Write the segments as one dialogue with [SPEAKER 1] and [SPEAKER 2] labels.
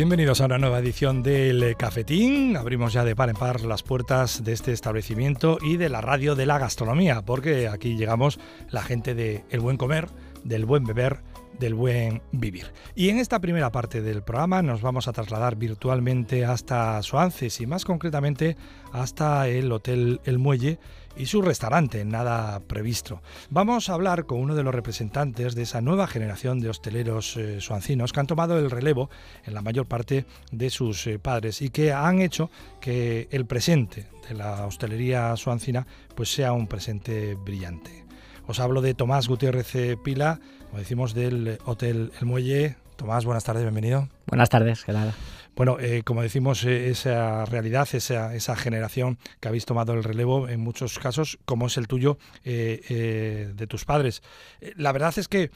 [SPEAKER 1] Bienvenidos a una nueva edición del Cafetín. Abrimos ya de par en par las puertas de este establecimiento y de la radio de la gastronomía, porque aquí llegamos la gente de El Buen Comer, del Buen Beber, del buen vivir. Y en esta primera parte del programa nos vamos a trasladar virtualmente hasta Soances y más concretamente hasta el Hotel El Muelle y su restaurante, nada previsto. Vamos a hablar con uno de los representantes de esa nueva generación de hosteleros eh, suancinos que han tomado el relevo en la mayor parte de sus eh, padres y que han hecho que el presente de la hostelería suancina pues sea un presente brillante. Os hablo de Tomás Gutiérrez eh, Pila, como decimos, del Hotel El Muelle. Tomás, buenas tardes, bienvenido.
[SPEAKER 2] Buenas tardes, ¿qué
[SPEAKER 1] bueno, eh, como decimos, eh, esa realidad, esa, esa, generación que habéis tomado el relevo en muchos casos, como es el tuyo, eh, de tus padres. la verdad es que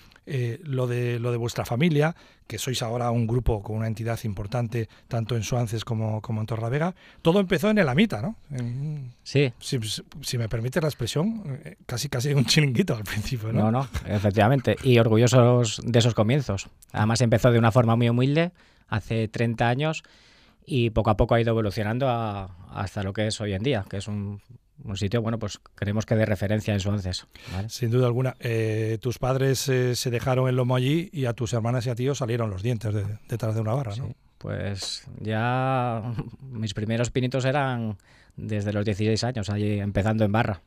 [SPEAKER 1] lo, de, lo de vuestra familia, que sois ahora un grupo con una entidad importante, tanto en Suances como, como en Torravega, todo empezó en el Amita, ¿no?
[SPEAKER 2] sí.
[SPEAKER 1] Si, me permite la expresión, casi casi un chiringuito al principio, ¿no?
[SPEAKER 2] No, no, efectivamente. Y orgullosos de esos comienzos. Además empezó de una forma muy humilde hace 30 años y poco a poco ha ido evolucionando hasta lo que es hoy en día, que es un, sitio, bueno, pues creemos que de referencia en su ¿vale?
[SPEAKER 1] Sin duda alguna. Eh, tus padres eh, se dejaron el lomo allí y a tus hermanas y a tíos salieron los dientes detrás de una barra, ¿no?
[SPEAKER 2] pues ya mis primeros pinitos eran desde los 16 años, allí empezando en barra.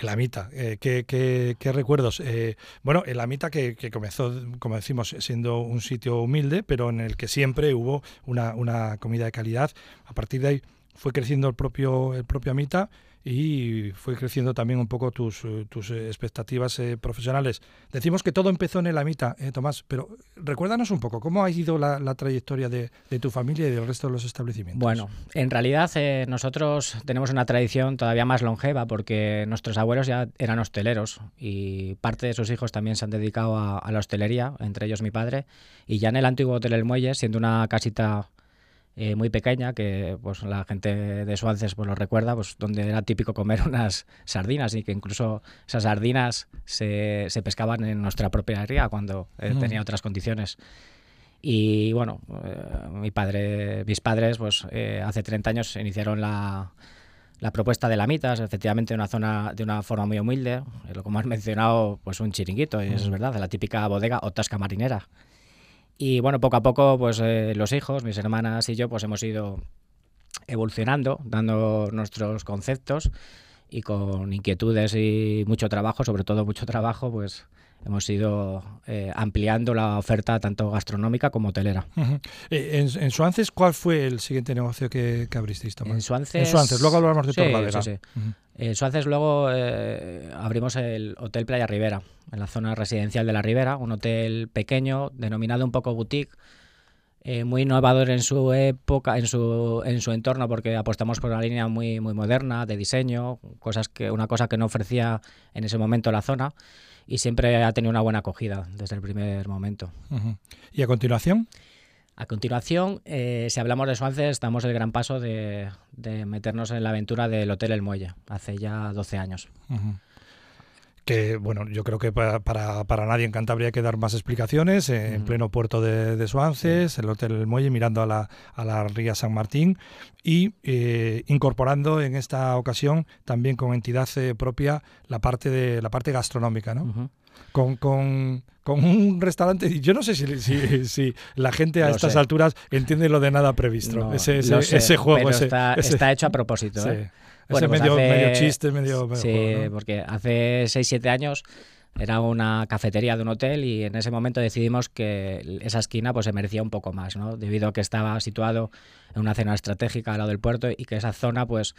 [SPEAKER 1] El Amita, eh, ¿qué, recuerdos? Eh, bueno, el Amita que, que, comenzó, como decimos, siendo un sitio humilde, pero en el que siempre hubo una, una comida de calidad. A partir de ahí fue creciendo el propio, el propio Amita y fue creciendo también un poco tus, eh, tus eh, expectativas eh, profesionales. Decimos que todo empezó en el Amita, Tomás, pero recuérdanos un poco, ¿cómo ha ido la, trayectoria de, tu familia y del resto de los establecimientos?
[SPEAKER 2] Bueno, en realidad nosotros tenemos una tradición todavía más longeva porque nuestros abuelos ya eran hosteleros y parte de sus hijos también se han dedicado a, a la hostelería, entre ellos mi padre, y ya en el antiguo Hotel El Muelle, siendo una casita eh, muy pequeña, que pues la gente de Suances pues, lo recuerda, pues donde era típico comer unas sardinas y que incluso esas sardinas se, se pescaban en nuestra propia ría cuando eh, tenía otras condiciones. Y bueno, eh, mi padre, mis padres pues hace 30 años iniciaron la, la propuesta de la Mitas, efectivamente, una zona de una forma muy humilde, lo como has mencionado, pues un chiringuito, y eso es verdad, de la típica bodega o tasca marinera. Y bueno, poco a poco, pues eh, los hijos, mis hermanas y yo, pues hemos ido evolucionando, dando nuestros conceptos y con inquietudes y mucho trabajo, sobre todo mucho trabajo, pues hemos ido eh, ampliando la oferta tanto gastronómica como hotelera.
[SPEAKER 1] Eh, en, Suances, ¿cuál fue el siguiente negocio que, que abristeis?
[SPEAKER 2] En Suances, en
[SPEAKER 1] Suances, luego hablamos de sí,
[SPEAKER 2] Sí, En Suances luego eh, abrimos el Hotel Playa Rivera, en la zona residencial de la Ribera, un hotel pequeño, denominado un poco boutique, muy innovador en su época, en su, en su entorno, porque apostamos por una línea muy, muy moderna de diseño, cosas que, una cosa que no ofrecía en ese momento la zona y siempre ha tenido una buena acogida desde el primer momento.
[SPEAKER 1] ¿Y a continuación?
[SPEAKER 2] A continuación, eh, si hablamos de Suances, estamos el gran paso de, meternos en la aventura del Hotel El Muelle, hace ya 12 años
[SPEAKER 1] que bueno, yo creo que para, para, nadie en Cantabria hay que dar más explicaciones, eh, en pleno puerto de, de Suances, el Hotel El Muelle, mirando a la, a la Ría San Martín y eh, incorporando en esta ocasión también con entidad eh, propia la parte de la parte gastronómica, ¿no? con, con, con, un restaurante. Yo no sé si, si, si la gente a estas alturas entiende lo de nada previsto. ese, ese, juego.
[SPEAKER 2] está, está, hecho a propósito. ¿eh?
[SPEAKER 1] Ese pues medio, chiste, medio...
[SPEAKER 2] sí, porque hace 6-7 años era una cafetería de un hotel y en ese momento decidimos que esa esquina pues se merecía un poco más, ¿no? Debido a que estaba situado en una zona estratégica al lado del puerto y que esa zona pues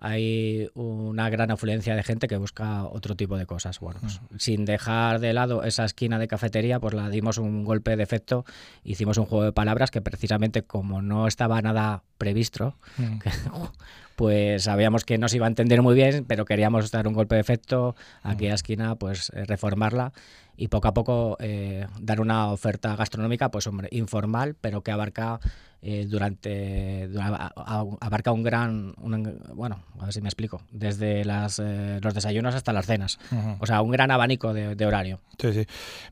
[SPEAKER 2] hay una gran afluencia de gente que busca otro tipo de cosas. Bueno, pues, sin dejar de lado esa esquina de cafetería, pues la dimos un golpe de efecto, hicimos un juego de palabras que precisamente como no estaba nada previsto, pues sabíamos que no se iba a entender muy bien, pero queríamos dar un golpe de efecto a aquella esquina, pues eh, reformarla y poco a poco eh, dar una oferta gastronómica, pues hombre, informal, pero que abarca eh, durante abarca un gran bueno a ver si me explico desde las, eh, los desayunos hasta las cenas. O sea un gran abanico de, horario.
[SPEAKER 1] Sí sí.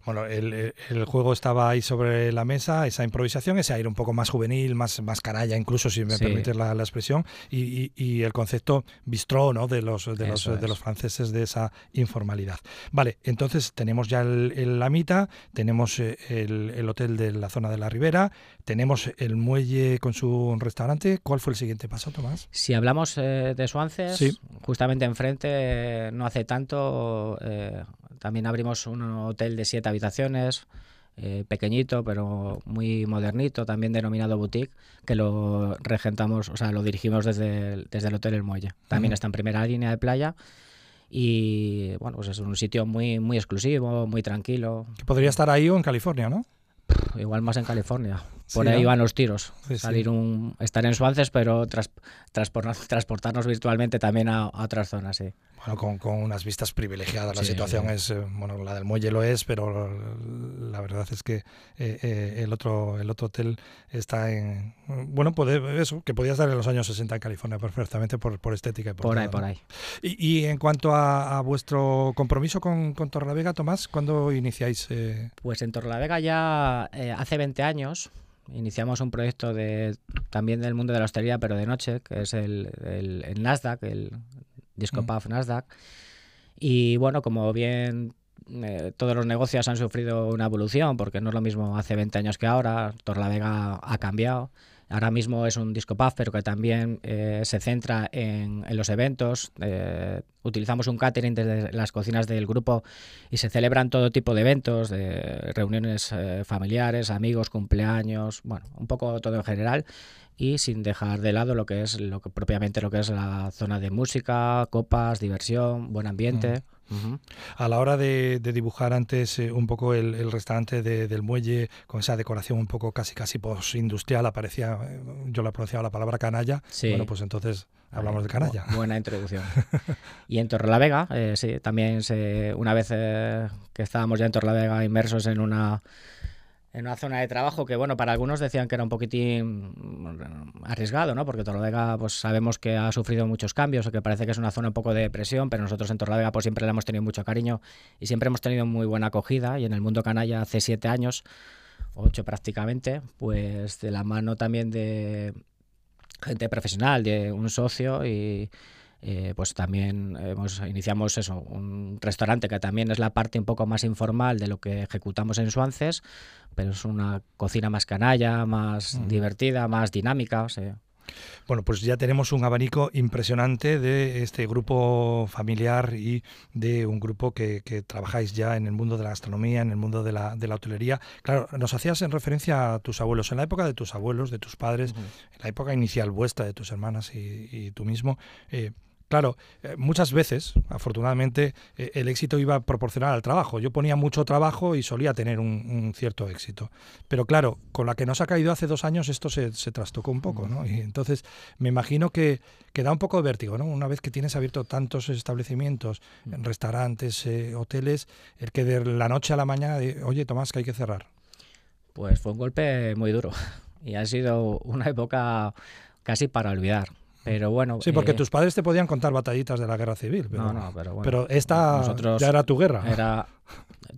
[SPEAKER 1] Bueno el, el, juego estaba ahí sobre la mesa esa improvisación ese aire un poco más juvenil más más canalla incluso si me permites la, la, expresión y, y, el concepto bistró no de los de los, de los franceses de esa informalidad vale entonces tenemos ya el, la mitad tenemos eh, el, el hotel de la zona de la ribera tenemos el muelle con su restaurante. ¿Cuál fue el siguiente paso, Tomás?
[SPEAKER 2] Si hablamos eh, de Suances, justamente enfrente, eh, no hace tanto, eh, también abrimos un hotel de siete habitaciones. Pequeñito pero muy modernito, también denominado boutique, que lo regentamos, o sea, lo dirigimos desde el, desde el Hotel El Muelle. También está en primera línea de playa y bueno, pues es un sitio muy, muy exclusivo, muy tranquilo.
[SPEAKER 1] Que podría estar ahí o en California, ¿no?
[SPEAKER 2] igual más en California. Por ahí van los tiros. Salir un, estar en Suances, pero transportarnos virtualmente también a, otras zonas, sí.
[SPEAKER 1] Bueno, con, unas vistas privilegiadas. La situación es, eh, bueno, la del muelle lo es, pero la verdad es que eh, eh, el otro el otro hotel está en, bueno, puede, eso, que podía estar en los años 60 en California perfectamente por, por estética. Y
[SPEAKER 2] por, ahí, por ahí.
[SPEAKER 1] Y, en cuanto a, vuestro compromiso con, con Torrelavega, Tomás, ¿cuándo iniciáis?
[SPEAKER 2] Pues en Torrelavega ya hace 20 años iniciamos un proyecto de también del mundo de la hostelería, pero de noche, que es el, el, Nasdaq, el Disco mm. Nasdaq. Y bueno, como bien eh, todos los negocios han sufrido una evolución, porque no es lo mismo hace 20 años que ahora, Torlavega ha cambiado. Ahora mismo es un disco puff, pero que también eh, se centra en, los eventos. Eh, utilizamos un catering desde las cocinas del grupo y se celebran todo tipo de eventos, de reuniones eh, familiares, amigos, cumpleaños, bueno, un poco todo en general y sin dejar de lado lo que es lo que propiamente lo que es la zona de música, copas, diversión, buen ambiente. Mm.
[SPEAKER 1] A la hora de, dibujar antes eh, un poco el, restaurante del muelle con esa decoración un poco casi casi postindustrial, aparecía, eh, yo la pronunciaba la palabra canalla. Bueno, pues entonces hablamos de canalla.
[SPEAKER 2] buena introducción. y en Torrelavega, eh, sí, también se, una vez eh, que estábamos ya en Torrelavega inmersos en una en una zona de trabajo que, bueno, para algunos decían que era un poquitín arriesgado, ¿no? Porque Torlavega, pues sabemos que ha sufrido muchos cambios, o que parece que es una zona un poco de depresión, pero nosotros en Torlavega pues siempre le hemos tenido mucho cariño y siempre hemos tenido muy buena acogida y en el mundo canalla hace siete años, ocho prácticamente, pues de la mano también de gente profesional, de un socio y eh, pues también hemos, iniciamos eso, un restaurante que también es la parte un poco más informal de lo que ejecutamos en Suances, pero es una cocina más canalla, más divertida, más dinámica.
[SPEAKER 1] Bueno, pues ya tenemos un abanico impresionante de este grupo familiar y de un grupo que, trabajáis ya en el mundo de la gastronomía, en el mundo de la, de la hotelería. Claro, nos hacías en referencia a tus abuelos. En la época de tus abuelos, de tus padres, en la época inicial vuestra, de tus hermanas y, tú mismo, eh, Claro, eh, muchas veces, afortunadamente, eh, el éxito iba proporcional al trabajo. Yo ponía mucho trabajo y solía tener un, cierto éxito. Pero claro, con la que nos ha caído hace dos años, esto se, trastocó un poco, ¿no? Y entonces me imagino que, que, da un poco de vértigo, ¿no? Una vez que tienes abierto tantos establecimientos, restaurantes, eh, hoteles, el que de la noche a la mañana, oye, Tomás, que hay que cerrar.
[SPEAKER 2] Pues fue un golpe muy duro y ha sido una época casi para olvidar pero bueno.
[SPEAKER 1] Sí, porque eh, tus padres te podían contar batallitas de la guerra civil. Pero, no, no, pero bueno. Pero esta ya era tu guerra.
[SPEAKER 2] Era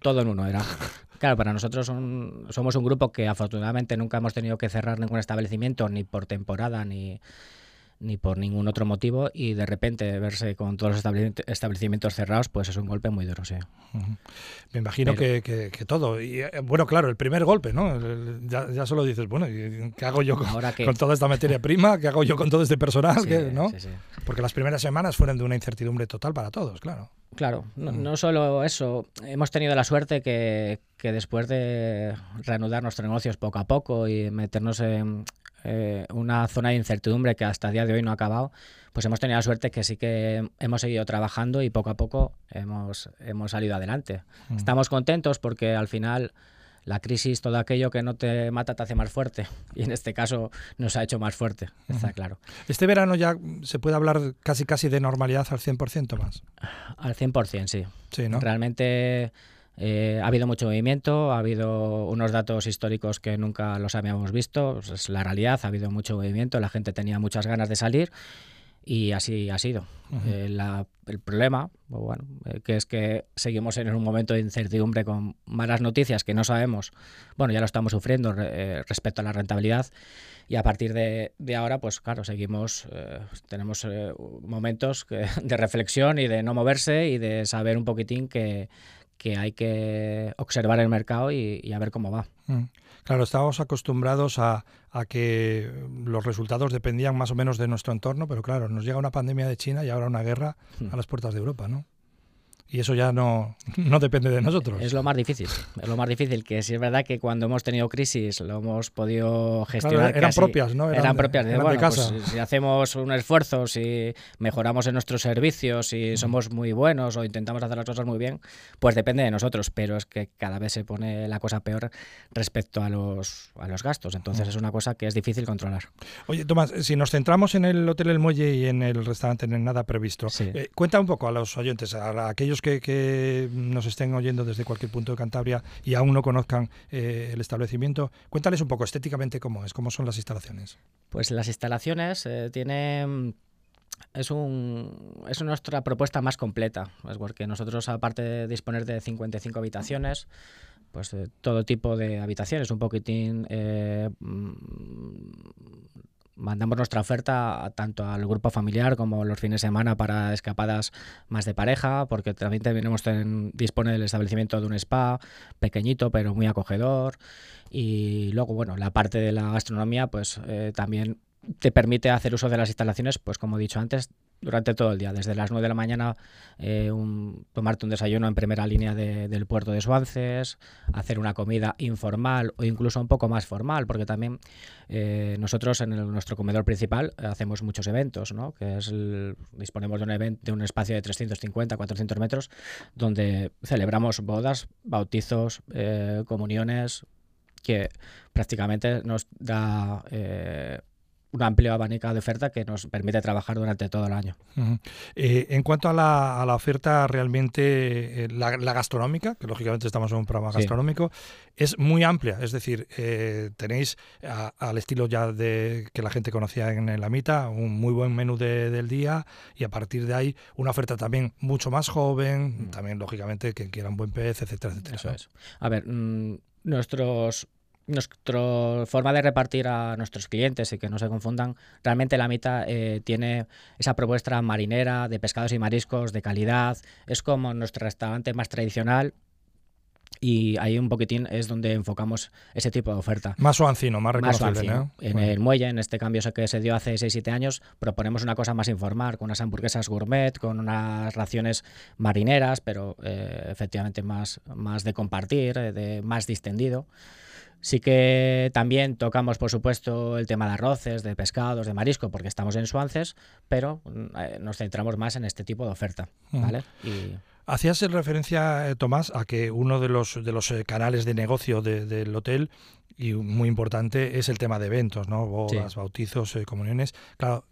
[SPEAKER 2] todo en uno, era. Claro, para nosotros somos un grupo que afortunadamente nunca hemos tenido que cerrar ningún establecimiento, ni por temporada, ni, ni por ningún otro motivo y de repente verse con todos los establecimientos cerrados, pues es un golpe muy duro, sí.
[SPEAKER 1] Me imagino que, que, todo. Y, eh, bueno, claro, el primer golpe, ¿no? Ya, ya solo dices, bueno, ¿qué hago yo con, toda esta materia prima? ¿Qué hago yo con todo este personal? ¿no? Porque las primeras semanas fueron de una incertidumbre total para todos, claro.
[SPEAKER 2] Claro, no, no solo eso, hemos tenido la suerte que, que después de reanudar nuestros negocios poco a poco y meternos en, eh, una zona de incertidumbre que hasta el día de hoy no ha acabado, pues hemos tenido la suerte que sí que hemos seguido trabajando y poco a poco hemos, hemos salido adelante. Mm. Estamos contentos porque al final la crisis, todo aquello que no te mata te hace más fuerte. Y en este caso nos ha hecho más fuerte, está claro.
[SPEAKER 1] ¿Este verano ya se puede hablar casi casi de normalidad al 100% más?
[SPEAKER 2] Al 100%, sí. sí ¿no? Realmente Eh, ha habido mucho movimiento, ha habido unos datos históricos que nunca los habíamos visto, es la realidad, ha habido mucho movimiento, la gente tenía muchas ganas de salir y así ha sido. Eh, el problema, pues bueno, eh, que es que seguimos en un momento de incertidumbre con malas noticias que no sabemos, bueno, ya lo estamos sufriendo respecto a la rentabilidad y a partir de, ahora, pues claro, seguimos, tenemos momentos de reflexión y de no moverse y de saber un poquitín que que hay que observar el mercado y, a ver cómo va. Mm.
[SPEAKER 1] Claro, estábamos acostumbrados a, que los resultados dependían más o menos de nuestro entorno, pero claro, nos llega una pandemia de China y ahora una guerra hmm. a las puertas de Europa, ¿no? Y eso ya no, no depende de nosotros.
[SPEAKER 2] Es lo más difícil, es lo más difícil, que si es verdad que cuando hemos tenido crisis lo hemos podido gestionar.
[SPEAKER 1] eran propias, ¿no?
[SPEAKER 2] Eran, propias. de, bueno, pues, si hacemos un esfuerzo, si mejoramos en nuestros servicios, si somos muy buenos o intentamos hacer las cosas muy bien, pues depende de nosotros, pero es que cada vez se pone la cosa peor respecto a los, a los gastos, entonces es una cosa que es difícil controlar.
[SPEAKER 1] Oye, Tomás, si nos centramos en el Hotel El Muelle y en el restaurante en Nada Previsto, eh, cuenta un poco a los oyentes, a aquellos que, nos estén oyendo desde cualquier punto de Cantabria y aún no conozcan eh, el establecimiento, cuéntales un poco estéticamente cómo es, cómo son las instalaciones.
[SPEAKER 2] Pues las instalaciones eh, tienen es, un, es nuestra propuesta más completa, es porque nosotros aparte de disponer de 55 habitaciones, pues eh, todo tipo de habitaciones, un poquitín mm, mandamos nuestra oferta tanto al grupo familiar como los fines de semana para escapadas más de pareja, porque también tenemos en, dispone del establecimiento de un spa pequeñito pero muy acogedor. Y luego bueno la parte de la gastronomía pues eh, también te permite hacer uso de las instalaciones pues como he dicho antes durante todo el día, desde las 9 de la mañana eh, tomarte un desayuno en primera línea del puerto de Suances, hacer una comida informal o incluso un poco más formal, porque también eh, nosotros en nuestro comedor principal hacemos muchos eventos, ¿no? que es disponemos de un, evento, de un espacio de 350, 400 metros, donde celebramos bodas, bautizos, eh, comuniones, que prácticamente nos da un amplio abanico de oferta que nos permite trabajar durante todo el año.
[SPEAKER 1] Eh, en cuanto a la, a la oferta realmente, eh, la, gastronómica, que lógicamente estamos en un programa gastronómico, es muy amplia. Es decir, eh, tenéis al estilo ya de que la gente conocía en, la mitad, un muy buen menú del día y a partir de ahí una oferta también mucho más joven, mm. también lógicamente que quiera un buen pez, etcétera, etcétera.
[SPEAKER 2] Eso es. A ver, mm, nuestros nuestra forma de repartir a nuestros clientes y que no se confundan, realmente la mitad eh, tiene esa propuesta marinera de pescados y mariscos de calidad, es como nuestro restaurante más tradicional y ahí un poquitín es donde enfocamos ese tipo de oferta.
[SPEAKER 1] Más suancino, más reconocible.
[SPEAKER 2] En el muelle, en este cambio que se dio hace 6-7 años, proponemos una cosa más informal, con unas hamburguesas gourmet, con unas raciones marineras, pero eh, efectivamente más, más de compartir, eh, de más distendido. Sí que también tocamos, por supuesto, el tema de arroces, de pescados, de marisco, porque estamos en Suances, pero mm, eh, nos centramos más en este tipo de oferta. ¿vale?
[SPEAKER 1] Hacías referencia, eh, Tomás, a que uno de los, de los eh, canales de negocio del hotel y muy importante es el tema de eventos, ¿no? Bodas, bautizos, comuniones. Claro,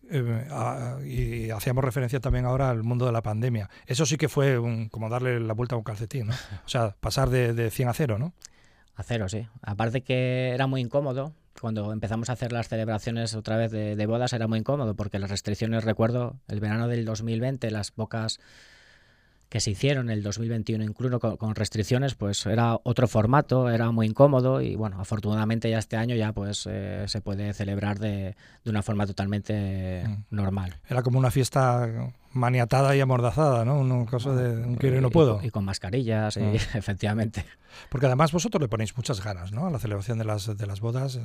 [SPEAKER 1] y hacíamos referencia también ahora al mundo de la pandemia. Eso sí que fue como darle la vuelta a un calcetín, ¿no? O sea, pasar de, de 100 a 0, ¿no?
[SPEAKER 2] A cero, sí. Aparte que era muy incómodo. Cuando empezamos a hacer las celebraciones otra vez de, bodas era muy incómodo porque las restricciones, recuerdo, el verano del 2020, las pocas que se hicieron el 2021 incluso con, restricciones, pues era otro formato, era muy incómodo y bueno, afortunadamente ya este año ya pues eh, se puede celebrar de, de una forma totalmente mm. normal.
[SPEAKER 1] Era como una fiesta maniatada y amordazada, ¿no? Un caso de un quiero y no puedo.
[SPEAKER 2] Y, con mascarillas, ah. efectivamente.
[SPEAKER 1] Porque además vosotros le ponéis muchas ganas, ¿no? A la celebración de las, de las bodas.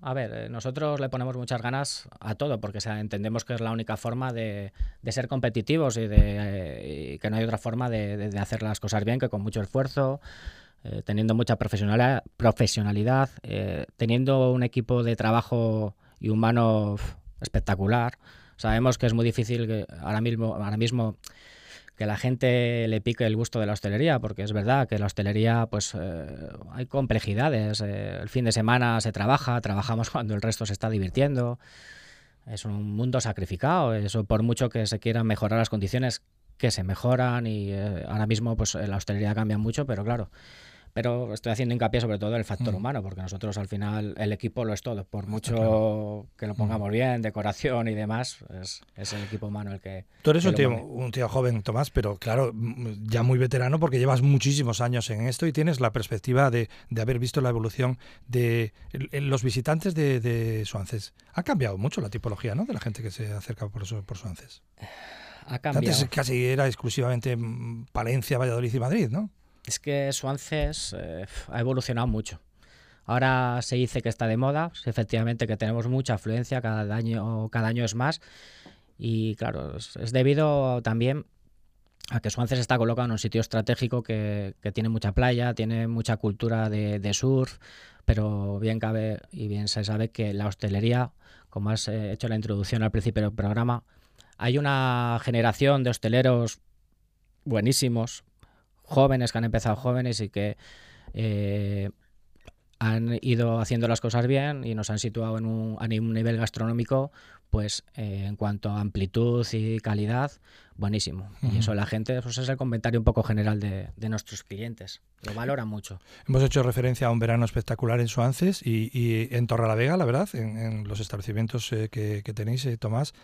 [SPEAKER 2] A ver, eh, nosotros le ponemos muchas ganas a todo, porque entendemos que es la única forma de, ser competitivos y, de, que no hay otra forma de, hacer las cosas bien que con mucho esfuerzo, eh, teniendo mucha profesionalidad, eh, teniendo un equipo de trabajo y humano espectacular. Sabemos que es muy difícil que ahora mismo, ahora mismo que la gente le pique el gusto de la hostelería, porque es verdad que la hostelería, pues eh, hay complejidades. Eh, el fin de semana se trabaja, trabajamos cuando el resto se está divirtiendo. Es un mundo sacrificado. Eso, por mucho que se quieran mejorar las condiciones, que se mejoran y eh, ahora mismo pues la hostelería cambia mucho, pero claro, pero estoy haciendo hincapié sobre todo en el factor mm. humano, porque nosotros al final el equipo lo es todo, por mucho que lo mm. pongamos bien, decoración y demás, es, el equipo humano el que...
[SPEAKER 1] Tú eres un tío, un tío joven, Tomás, pero claro, ya muy veterano porque llevas muchísimos años en esto y tienes la perspectiva de, haber visto la evolución de los visitantes de, de Suances. Ha cambiado mucho la tipología ¿no? de la gente que se acerca por, por Suances.
[SPEAKER 2] Ha cambiado.
[SPEAKER 1] Antes casi era exclusivamente Palencia, Valladolid y Madrid, ¿no?
[SPEAKER 2] Es que Suances eh, ha evolucionado mucho. Ahora se dice que está de moda, efectivamente que tenemos mucha afluencia, cada año, cada año es más. Y claro, es, debido también a que Suances está colocado en un sitio estratégico que, tiene mucha playa, tiene mucha cultura de, surf, pero bien cabe y bien se sabe que la hostelería, como has eh, hecho la introducción al principio del programa, hay una generación de hosteleros buenísimos, jóvenes que han empezado jóvenes y que eh, han ido haciendo las cosas bien y nos han situado en un, a un nivel gastronómico, pues eh, en cuanto a amplitud y calidad, buenísimo. Y eso la gente, pues es el comentario un poco general de, nuestros clientes. Lo valoran mucho.
[SPEAKER 1] Hemos hecho referencia a un verano espectacular en Suances y, y en Torrelavega, la verdad, en, los establecimientos eh, que, que, tenéis, Tomás,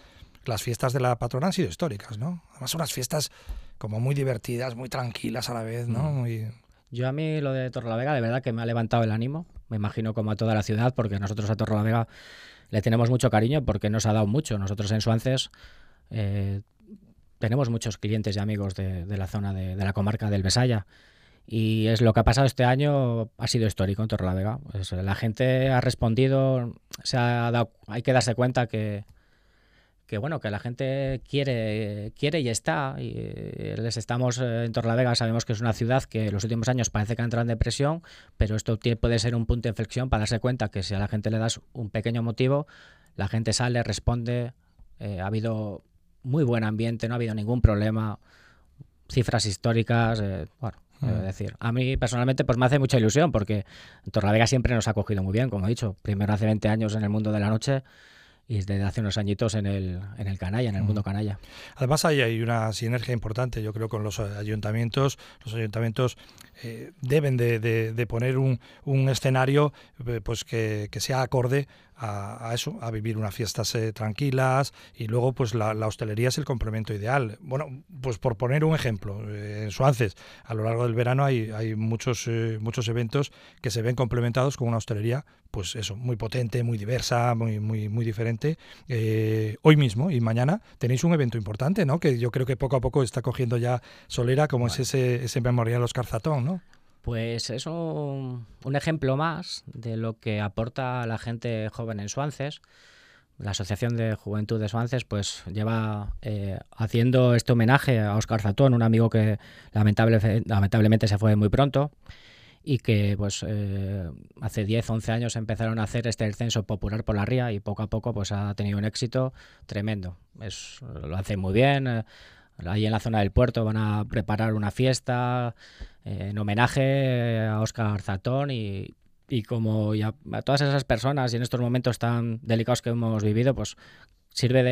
[SPEAKER 1] las fiestas de la patrona han sido históricas, ¿no? Además, unas fiestas como muy divertidas, muy tranquilas a la vez, ¿no? Mm. Muy...
[SPEAKER 2] Yo a mí lo de Torrelavega de verdad que me ha levantado el ánimo, me imagino como a toda la ciudad, porque nosotros a Torrelavega le tenemos mucho cariño porque nos ha dado mucho. Nosotros en Suances eh, tenemos muchos clientes y amigos de, la zona de, la comarca del Besaya. Y es lo que ha pasado este año, ha sido histórico en Torrelavega. Pues, la gente ha respondido, se ha dado, hay que darse cuenta que, que bueno, que la gente quiere, quiere y está. Y eh, les estamos eh, en Torlavega, sabemos que es una ciudad que en los últimos años parece que ha entrado en depresión, pero esto puede ser un punto de inflexión para darse cuenta que si a la gente le das un pequeño motivo, la gente sale, responde. Eh, ha habido muy buen ambiente, no ha habido ningún problema, cifras históricas, bueno, mm. decir, a mí personalmente pues me hace mucha ilusión porque Torlavega siempre nos ha cogido muy bien, como he dicho, primero hace 20 años en el mundo de la noche y desde hace unos añitos en el, en el canalla, en el mundo canalla.
[SPEAKER 1] Además hay, hay una sinergia importante, yo creo, con los ayuntamientos. Los ayuntamientos eh, deben de, de, poner un, un escenario eh, pues que, que, sea acorde a, eso, a vivir unas fiestas eh, tranquilas y luego pues la, hostelería es el complemento ideal. Bueno, pues por poner un ejemplo, en Suances a lo largo del verano hay, hay muchos, muchos eventos que se ven complementados con una hostelería pues eso, muy potente, muy diversa, muy, muy, muy diferente. hoy mismo y mañana tenéis un evento importante, ¿no? Que yo creo que poco a poco está cogiendo ya solera, como es ese, ese memorial Oscar Zatón, ¿no?
[SPEAKER 2] Pues es un, ejemplo más de lo que aporta la gente joven en Suances. La Asociación de Juventud de Suances pues lleva eh, haciendo este homenaje a Oscar Zatón, un amigo que lamentable, lamentablemente se fue muy pronto y que pues eh, hace 10, 11 años empezaron a hacer este descenso popular por la ría y poco a poco pues ha tenido un éxito tremendo. Es, lo hacen muy bien. Eh, ahí en la zona del puerto van a preparar una fiesta eh, en homenaje a Oscar Zatón y, como a todas esas personas y en estos momentos tan delicados que hemos vivido, pues sirve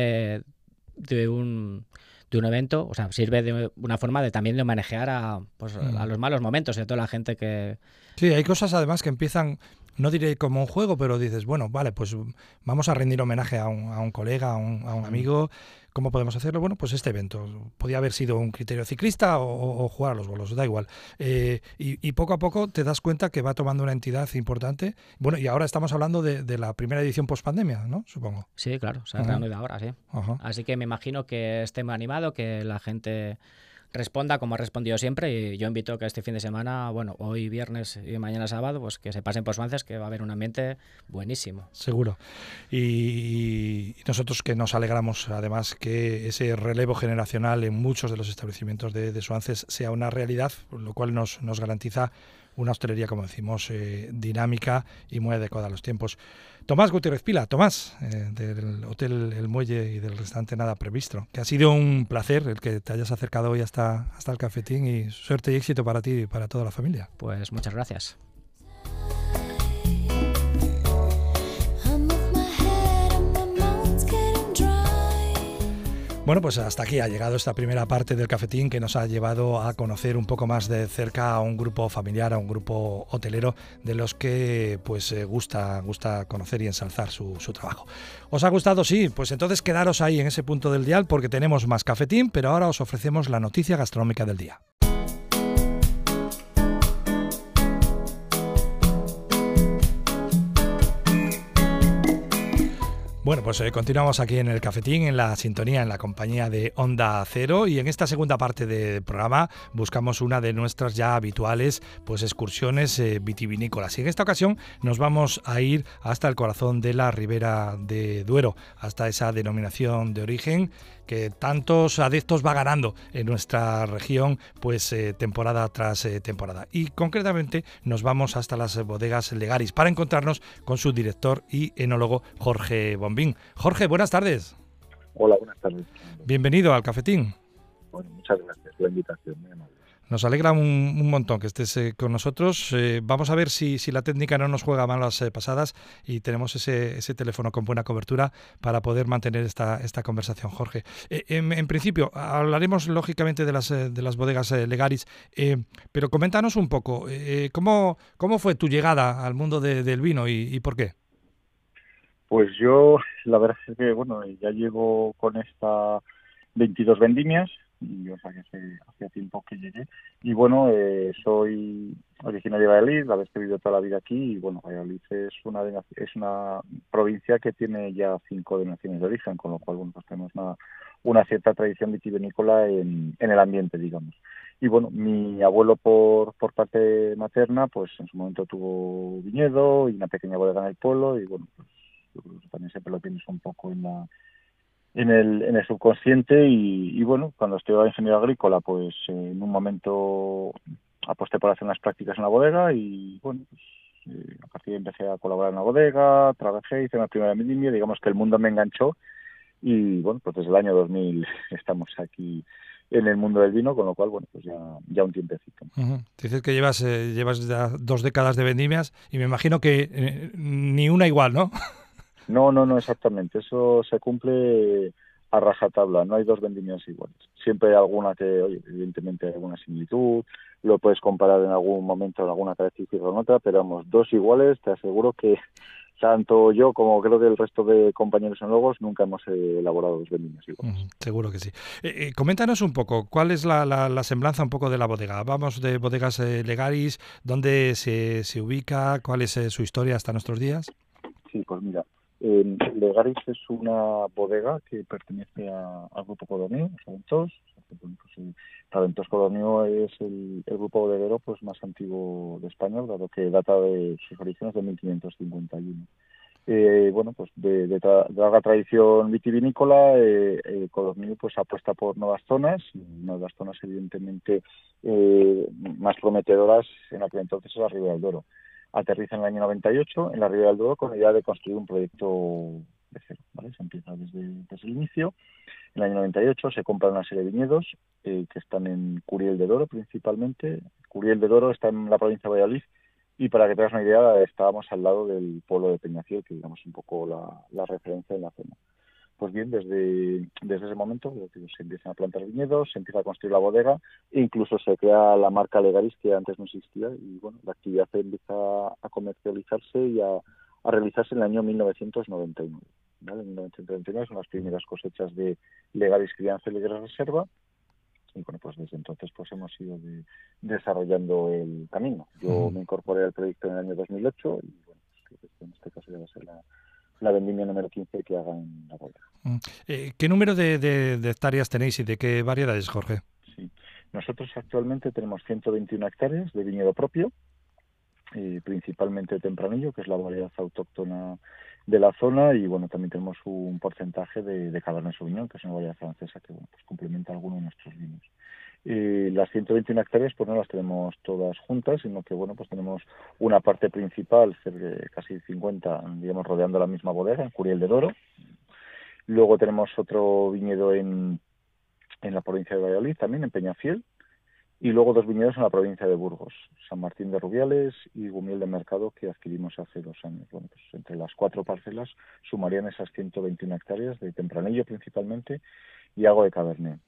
[SPEAKER 2] de, un de un evento, o sea, sirve de una forma de también de homenajear a, pues, a mm. los malos momentos y a toda la gente que...
[SPEAKER 1] Sí, hay cosas además que empiezan, no diré como un juego, pero dices, bueno, vale, pues vamos a rendir homenaje a un, a un colega, a un, a un mm. amigo ¿Cómo podemos hacerlo? Bueno, pues este evento. Podía haber sido un criterio ciclista o, jugar a los bolos, da igual. Eh, y, poco a poco te das cuenta que va tomando una entidad importante. Bueno, y ahora estamos hablando de, la primera edición post pandemia, ¿no? Supongo.
[SPEAKER 2] Sí, claro, se ha reanudido ahora, sí. Así que me imagino que esté muy animado, que la gente responda como ha respondido siempre y yo invito que este fin de semana, bueno, hoy viernes y mañana sábado, pues que se pasen por Suances, que va a haber un ambiente buenísimo.
[SPEAKER 1] Seguro. Y, nosotros que nos alegramos además que ese relevo generacional en muchos de los establecimientos de, de Suances sea una realidad, lo cual nos, nos garantiza una hostelería, como decimos, eh, dinámica y muy adecuada a los tiempos. Tomás Gutiérrez Pila, Tomás, eh, del Hotel El Muelle y del restaurante Nada Previsto, que ha sido un placer el que te hayas acercado hoy hasta, hasta el cafetín y suerte y éxito para ti y para toda la familia.
[SPEAKER 2] Pues muchas gracias.
[SPEAKER 1] Bueno, pues hasta aquí ha llegado esta primera parte del cafetín que nos ha llevado a conocer un poco más de cerca a un grupo familiar, a un grupo hotelero de los que pues eh, gusta, gusta conocer y ensalzar su, su trabajo. ¿Os ha gustado? Sí, pues entonces quedaros ahí en ese punto del dial porque tenemos más cafetín, pero ahora os ofrecemos la noticia gastronómica del día. Bueno, pues eh, continuamos aquí en el cafetín, en la sintonía, en la compañía de Onda Cero y en esta segunda parte del programa buscamos una de nuestras ya habituales pues excursiones eh, vitivinícolas. Y en esta ocasión nos vamos a ir hasta el corazón de la Ribera de Duero, hasta esa denominación de origen que tantos adeptos va ganando en nuestra región, pues eh, temporada tras eh, temporada. Y concretamente nos vamos hasta las bodegas Legaris para encontrarnos con su director y enólogo Jorge Bombín. Jorge, buenas tardes.
[SPEAKER 3] Hola, buenas tardes.
[SPEAKER 1] Bienvenido al cafetín.
[SPEAKER 3] Bueno, muchas gracias por la invitación.
[SPEAKER 1] Nos alegra un, montón que estés eh, con nosotros. Eh, vamos a ver si, la técnica no nos juega malas eh, pasadas y tenemos ese, ese, teléfono con buena cobertura para poder mantener esta, esta conversación, Jorge. En, principio, hablaremos lógicamente de las, de las bodegas Legaris, pero coméntanos un poco, ¿cómo, ¿cómo fue tu llegada al mundo del vino y, por qué?
[SPEAKER 3] Pues yo, la verdad es que, bueno, ya llevo con esta 22 vendimias, y o sea que hace, hace tiempo que llegué. Y bueno, eh, soy originario de Valladolid, la vez que he vivido toda la vida aquí, y bueno, Valladolid es una, es una provincia que tiene ya cinco denominaciones de origen, con lo cual, bueno, pues tenemos una, una cierta tradición vitivinícola en, en el ambiente, digamos. Y bueno, mi abuelo por, por parte materna, pues en su momento tuvo viñedo y una pequeña bodega en el pueblo, y bueno, pues también siempre lo tienes un poco en la en el, en el subconsciente y, bueno, cuando estudiaba ingeniero agrícola, pues en un momento aposté por hacer unas prácticas en la bodega y bueno, pues, eh, a partir empecé a colaborar en la bodega, trabajé, hice una primera vendimia, digamos que el mundo me enganchó y bueno, pues desde el año 2000 estamos aquí en el mundo del vino, con lo cual, bueno, pues ya, ya un tiempecito.
[SPEAKER 1] Dices que llevas, eh, llevas ya dos décadas de vendimias y me imagino que eh, ni una igual, ¿no?
[SPEAKER 3] No, no, no, exactamente. Eso se cumple a rajatabla, no hay dos vendimias iguales. Siempre hay alguna que, oye, evidentemente hay alguna similitud, lo puedes comparar en algún momento en alguna característica con otra, pero vamos, dos iguales, te aseguro que tanto yo como creo que el resto de compañeros en Logos nunca hemos elaborado dos vendimias iguales.
[SPEAKER 1] seguro que sí. Eh, eh, coméntanos un poco, ¿cuál es la, la, semblanza un poco de la bodega? Vamos de bodegas eh, Legaris, ¿dónde se, se ubica? ¿Cuál es su historia hasta nuestros días?
[SPEAKER 3] Sí, pues mira, eh, Legaris es una bodega que pertenece al grupo Codonio, Talentos. Pues, Talentos Codonio es el, grupo bodeguero pues más antiguo de España, dado que data de sus orígenes de 1551. Eh, bueno, pues de, de, larga tradición vitivinícola, eh, eh pues apuesta por nuevas zonas, nuevas zonas evidentemente eh, más prometedoras en aquel entonces a la Ribera del Duero aterriza en el año 98 en la Ribera del Duero con la idea de construir un proyecto de cero. ¿vale? Se empieza desde, el inicio. En el año 98 se compran una serie de viñedos eh, que están en Curiel de Doro principalmente. Curiel de Doro está en la provincia de Valladolid y para que tengas una idea estábamos al lado del pueblo de Peñafiel, que digamos un poco la, la referencia en la zona. Pues bien, desde, desde ese momento se empiezan a plantar viñedos, se empieza a construir la bodega e incluso se crea la marca Legaris que antes no existía y bueno, la actividad empieza a comercializarse y a, realizarse en el año 1999. ¿vale? En 1999 son las primeras cosechas de Legaris Crianza y Legaris Reserva y bueno, pues desde entonces pues hemos ido desarrollando el camino. Yo me incorporé al proyecto en el año 2008 y bueno, pues, en este caso ya va a ser la, la vendimia número 15 que haga en la bodega. Mm.
[SPEAKER 1] Eh, ¿Qué número de, hectáreas tenéis y de qué variedades, Jorge?
[SPEAKER 3] Sí. Nosotros actualmente tenemos 121 hectáreas de viñedo propio, eh, principalmente tempranillo, que es la variedad autóctona de la zona, y bueno, también tenemos un porcentaje de, de Cabernet Sauvignon, que es una variedad francesa que bueno, pues complementa algunos de nuestros vinos. Eh, las 121 hectáreas pues no las tenemos todas juntas, sino que bueno pues tenemos una parte principal, casi 50, digamos rodeando la misma bodega, en Curiel de Doro. Luego tenemos otro viñedo en, en la provincia de Valladolid, también en Peñafiel, y luego dos viñedos en la provincia de Burgos, San Martín de Rubiales y Gumiel de Mercado, que adquirimos hace dos años. Bueno, pues entre las cuatro parcelas sumarían esas 121 hectáreas de tempranillo principalmente y algo de cabernet.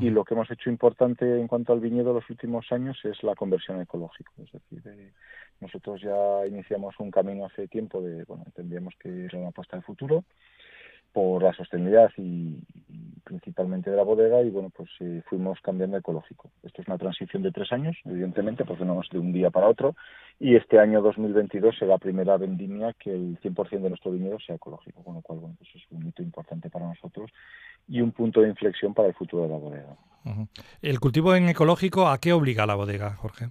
[SPEAKER 3] Y lo que hemos hecho importante en cuanto al viñedo los últimos años es la conversión ecológica. Es decir, eh, nosotros ya iniciamos un camino hace tiempo de, bueno, tendríamos que era una apuesta de futuro por la sostenibilidad y, principalmente de la bodega y bueno pues eh, fuimos cambiando ecológico. Esto es una transición de tres años, evidentemente, porque no es de un día para otro y este año 2022 será la primera vendimia que el 100% de nuestro viñedo sea ecológico, con lo cual bueno pues es un hito importante para nosotros y un punto de inflexión para el futuro de la bodega.
[SPEAKER 1] ¿El cultivo en ecológico a qué obliga la bodega, Jorge?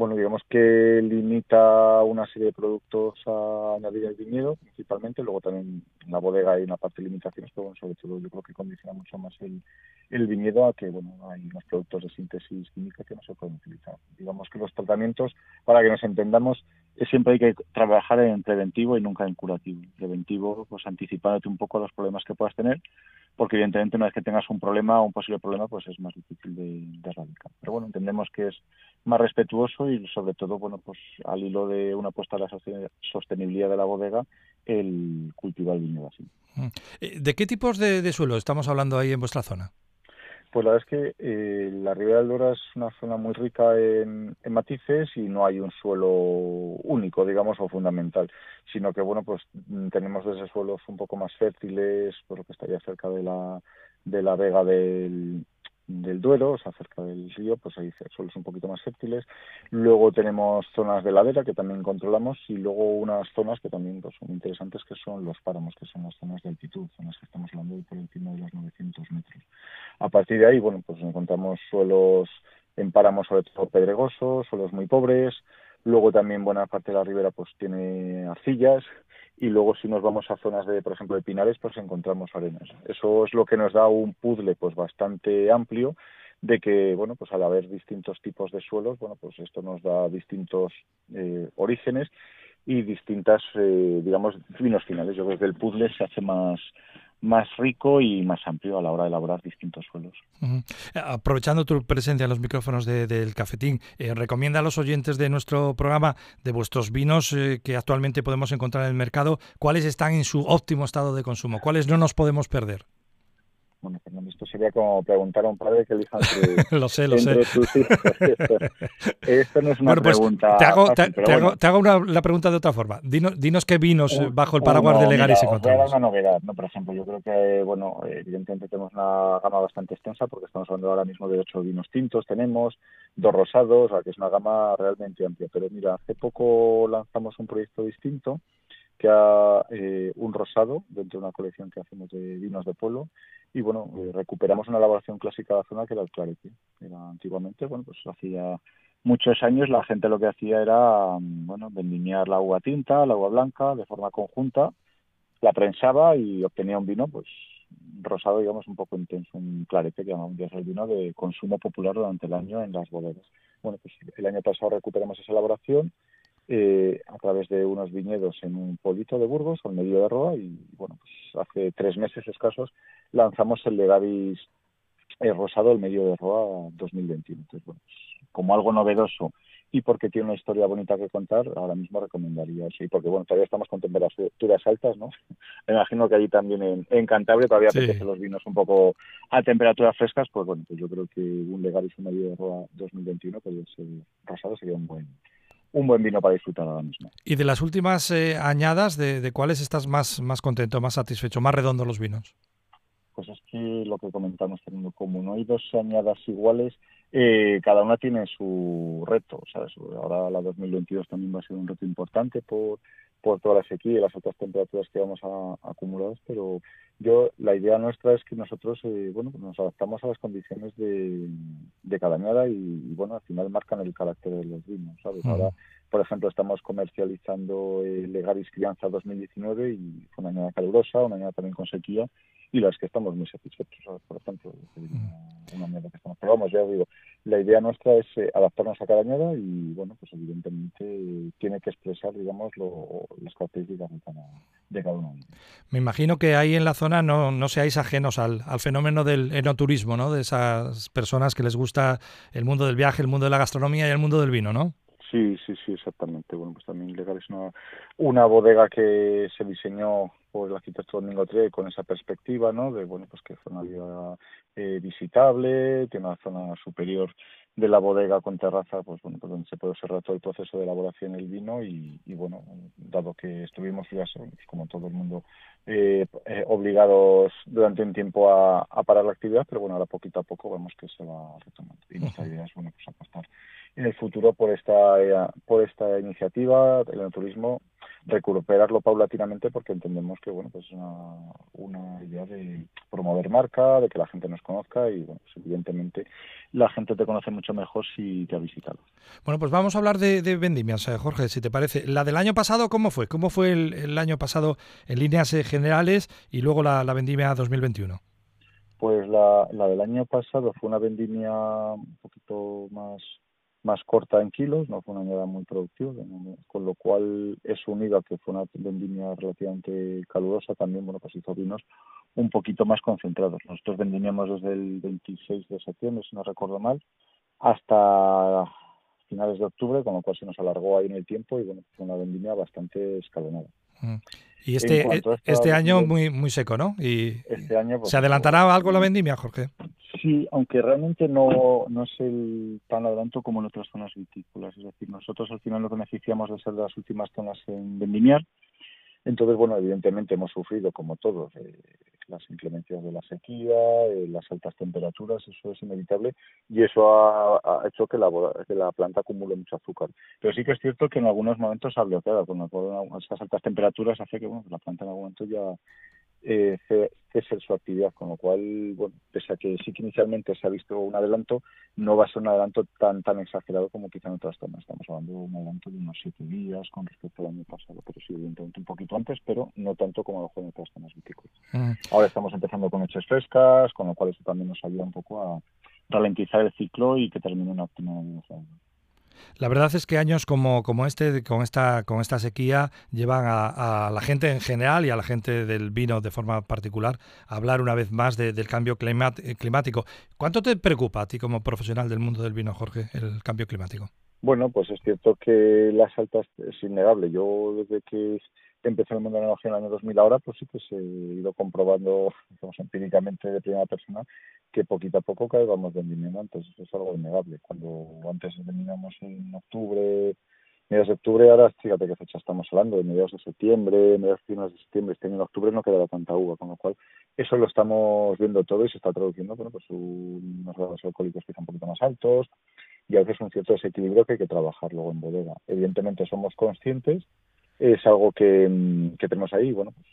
[SPEAKER 3] Bueno, digamos que limita una serie de productos a añadir el viñedo, principalmente. Luego también en la bodega hay una parte de limitaciones, pero sobre todo yo creo que condiciona mucho más el, el viñedo a que, bueno, hay unos productos de síntesis química que no se pueden utilizar. Digamos que los tratamientos, para que nos entendamos, siempre hay que trabajar en preventivo y nunca en curativo. Preventivo, pues anticipándote un poco a los problemas que puedas tener porque evidentemente una vez que tengas un problema o un posible problema, pues es más difícil de, erradicar. Pero bueno, entendemos que es más respetuoso y sobre todo, bueno, pues al hilo de una apuesta a la sostenibilidad de la bodega, el cultivar el viñedo así.
[SPEAKER 1] Mm. Eh, ¿De qué tipos de suelo estamos hablando ahí en vuestra zona?
[SPEAKER 3] Pues la verdad es que eh, la Ribera del Duero es una zona muy rica en, matices y no hay un suelo único, digamos, o fundamental, sino que, bueno, pues mm, tenemos desde suelos un poco más fértiles, por lo que estaría cerca de la, de la vega del, del Duero, o sea, cerca del río, pues ahí suelos un poquito más fértiles. Luego tenemos zonas de ladera que también controlamos y luego unas zonas que también pues, son interesantes que son los páramos, que son las zonas de altitud, zonas que estamos hablando de por encima de los 900 metros. A partir de ahí, bueno, pues encontramos suelos en páramos sobre todo pedregosos, suelos muy pobres. Luego también buena parte de la ribera pues tiene arcillas, y luego si nos vamos a zonas de, por ejemplo, de pinares, pues encontramos arenas. Eso es lo que nos da un puzzle pues bastante amplio de que, bueno, pues al haber distintos tipos de suelos, bueno, pues esto nos da distintos eh, orígenes y distintas, eh, digamos, finos finales. Yo creo que el puzzle se hace más, más rico y más amplio a la hora de elaborar distintos suelos.
[SPEAKER 1] Aprovechando tu presencia en los micrófonos del cafetín, eh, recomienda a los oyentes de nuestro programa de vuestros vinos eh, que actualmente podemos encontrar en el mercado, cuáles están en su óptimo estado de consumo, cuáles no nos podemos perder.
[SPEAKER 3] Bueno, Fernando, esto sería como preguntar a un padre que elija
[SPEAKER 1] entre, lo sé, lo sé.
[SPEAKER 3] Esto, no es una
[SPEAKER 1] pues
[SPEAKER 3] pregunta.
[SPEAKER 1] Te hago, te, hago, una, la pregunta de otra forma. Dinos, dinos qué vinos bajo el paraguas de Legaris encontramos.
[SPEAKER 3] una novedad, ¿no? Por ejemplo, yo creo que, bueno, evidentemente tenemos una gama bastante extensa porque estamos hablando ahora mismo de ocho vinos tintos, tenemos dos rosados, o sea, que es una gama realmente amplia. Pero mira, hace poco lanzamos un proyecto distinto eh, un rosado dentro de una colección que hacemos de vinos de pueblo. Y bueno eh, recuperamos una elaboración clásica de la zona que era el clarete antiguamente bueno pues hacía muchos años la gente lo que hacía era mm, bueno vendimiar la agua tinta la agua blanca de forma conjunta la prensaba y obtenía un vino pues rosado digamos un poco intenso un clarete que es el vino de consumo popular durante el año en las bodegas. Bueno pues el año pasado recuperamos esa elaboración eh, a través de unos viñedos en un polito de Burgos, al medio de Roa, y bueno, pues hace tres meses escasos lanzamos el Legaris el rosado al medio de Roa 2021. Entonces, bueno, pues, como algo novedoso y porque tiene una historia bonita que contar, ahora mismo recomendaría eso. Y porque, bueno, todavía estamos con temperaturas altas, ¿no? Me imagino que allí también en, en Cantabria todavía sí. los vinos un poco a temperaturas frescas, pues bueno, pues yo creo que un Legaris medio de Roa 2021 podría ser rosado, sería un buen un buen vino para disfrutar ahora mismo.
[SPEAKER 1] Y de las últimas eh, añadas, ¿de, cuáles estás más, más contento, más satisfecho, más redondos los vinos?
[SPEAKER 3] Pues es que lo que comentamos, teniendo como no hay dos añadas iguales, eh, cada una tiene su reto. ¿sabes? Ahora la 2022 también va a ser un reto importante por, por toda la sequía y las altas temperaturas que vamos a, acumular, pero yo la idea nuestra es que nosotros eh, bueno nos adaptamos a las condiciones de, de cada añada y, bueno al final marcan el carácter de los vinos sabes ahora por ejemplo estamos comercializando el Legaris Crianza 2019 y fue una añada calurosa una añada también con sequía y las que estamos muy satisfechos por ejemplo una añada que estamos pero ya digo la idea nuestra es eh, adaptarnos a cada añada y bueno pues evidentemente tiene que expresar digamos lo, las características de cada, de cada uno.
[SPEAKER 1] Me imagino que ahí en la zona no, no seáis ajenos al, al fenómeno del enoturismo no de esas personas que les gusta el mundo del viaje el mundo de la gastronomía y el mundo del vino no
[SPEAKER 3] Sí, sí, sí, exactamente. Bueno, pues también Legal es una, una bodega que se diseñó por el arquitecto Domingo Tre con esa perspectiva, ¿no? De, bueno, pues que vida eh, visitable, tiene una zona superior de la bodega con terraza, pues bueno, pues donde se puede observar todo el proceso de elaboración del vino y, y bueno, dado que estuvimos ya, pues, como todo el mundo, eh, eh, obligados durante un tiempo a, a, parar la actividad, pero bueno, ahora poquito a poco vemos que se va retomando. Y nuestra idea es, bueno, pues apostar en el futuro por esta, eh, por esta iniciativa, el turismo, recuperarlo paulatinamente porque entendemos que bueno pues es una, una, idea de promover marca, de que la gente nos conozca y bueno, pues evidentemente la gente te conoce mucho mejor si te ha visitado.
[SPEAKER 1] Bueno, pues vamos a hablar de, de vendimias, eh, Jorge, si te parece. La del año pasado, ¿cómo fue? ¿Cómo fue el, el año pasado en líneas eh, generales y luego la, la vendimia 2021?
[SPEAKER 3] Pues la, la del año pasado fue una vendimia un poquito más más corta en kilos, no fue una añada muy productiva, con lo cual eso unido a que fue una vendimia relativamente calurosa, también bueno pues hizo vinos un poquito más concentrados. Nosotros vendimiamos desde el 26 de septiembre, si no recuerdo mal, hasta finales de octubre, con lo cual se nos alargó ahí en el tiempo y bueno, fue una vendimia bastante escalonada.
[SPEAKER 1] Mm. Y este, este año muy muy seco, ¿no? Y
[SPEAKER 3] este año,
[SPEAKER 1] pues, ¿Se adelantará algo la vendimia, Jorge?
[SPEAKER 3] Sí, aunque realmente no, no es el tan adelanto como en otras zonas vitícolas. Es decir, nosotros al final nos beneficiamos de ser de las últimas zonas en vendimiar. Entonces, bueno, evidentemente hemos sufrido, como todos, eh, las inclemencias de la sequía, eh, las altas temperaturas, eso es inevitable, y eso ha, hecho que la, que la, planta acumule mucho azúcar. Pero sí que es cierto que en algunos momentos ha bloqueado, con esas altas temperaturas hace que bueno, la planta en algún momento ya eh, cese su actividad, con lo cual, bueno, pese a que sí que inicialmente se ha visto un adelanto, no va a ser un adelanto tan tan exagerado como quizá en otras zonas. Estamos hablando de un adelanto de unos siete días con respecto al año pasado, pero sí, evidentemente un poquito antes, pero no tanto como lo mejor en otras zonas vitícolas. Mm. Ahora estamos empezando con hechas frescas, con lo cual eso también nos ayuda un poco a ralentizar el ciclo y que termine una óptima
[SPEAKER 1] la verdad es que años como, como este, con esta, con esta sequía, llevan a, la gente en general y a la gente del vino de forma particular a hablar una vez más de, del cambio climático. ¿Cuánto te preocupa a ti como profesional del mundo del vino, Jorge, el cambio climático?
[SPEAKER 3] Bueno, pues es cierto que las altas es innegable. Yo desde que empecé el mundo de la energía en el año 2000 ahora, pues sí que se he ido comprobando digamos, empíricamente de primera persona que poquito a poco cada vez vamos vendimiando, entonces eso es algo innegable. Cuando antes vendimos en octubre, mediados de octubre, ahora fíjate qué fecha estamos hablando, de mediados de septiembre, mediados de septiembre, este año en octubre no quedará tanta uva, con lo cual eso lo estamos viendo todo y se está traduciendo, bueno, pues unos grados alcohólicos quizá un poquito más altos y a veces un cierto desequilibrio que hay que trabajar luego en bodega. Evidentemente somos conscientes es algo que, mm, que tenemos ahí. Bueno, pues,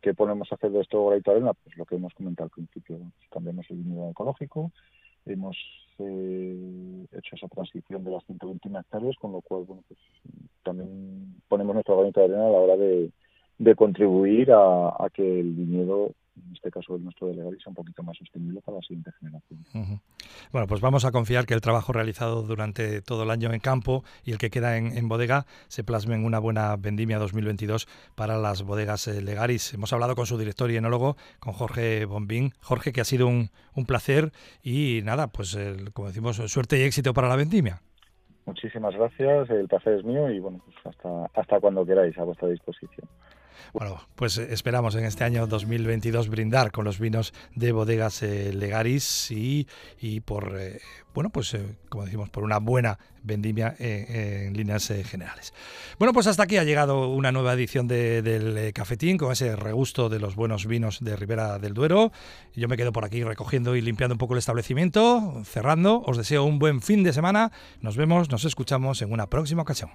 [SPEAKER 3] ¿qué podemos hacer de esto Granito Arena? Pues lo que hemos comentado al principio. cambiamos el vinilo ecológico, hemos eh, hecho esa transición de las 121 hectáreas, con lo cual, bueno, pues también ponemos nuestro granito de arena a la hora de, de contribuir a, a que el viñedo en este caso el nuestro delegado, sea un poquito más sostenible para la siguiente generación. Uh
[SPEAKER 1] -huh. Bueno, pues vamos a confiar que el trabajo realizado durante todo el año en campo y el que queda en, en bodega se plasme en una buena vendimia 2022 para las bodegas eh, Legaris. Hemos hablado con su director y enólogo, con Jorge Bombín. Jorge, que ha sido un, un placer y nada, pues el, como decimos, suerte y éxito para la vendimia.
[SPEAKER 3] Muchísimas gracias, el placer es mío y bueno, pues hasta, hasta cuando queráis, a vuestra disposición.
[SPEAKER 1] Bueno, pues esperamos en este año 2022 brindar con los vinos de bodegas eh, Legaris y, y por, eh, bueno, pues eh, como decimos, por una buena vendimia en líneas eh, generales. Bueno, pues hasta aquí ha llegado una nueva edición de, del eh, Cafetín con ese regusto de los buenos vinos de Ribera del Duero. Yo me quedo por aquí recogiendo y limpiando un poco el establecimiento, cerrando. Os deseo un buen fin de semana. Nos vemos, nos escuchamos en una próxima ocasión.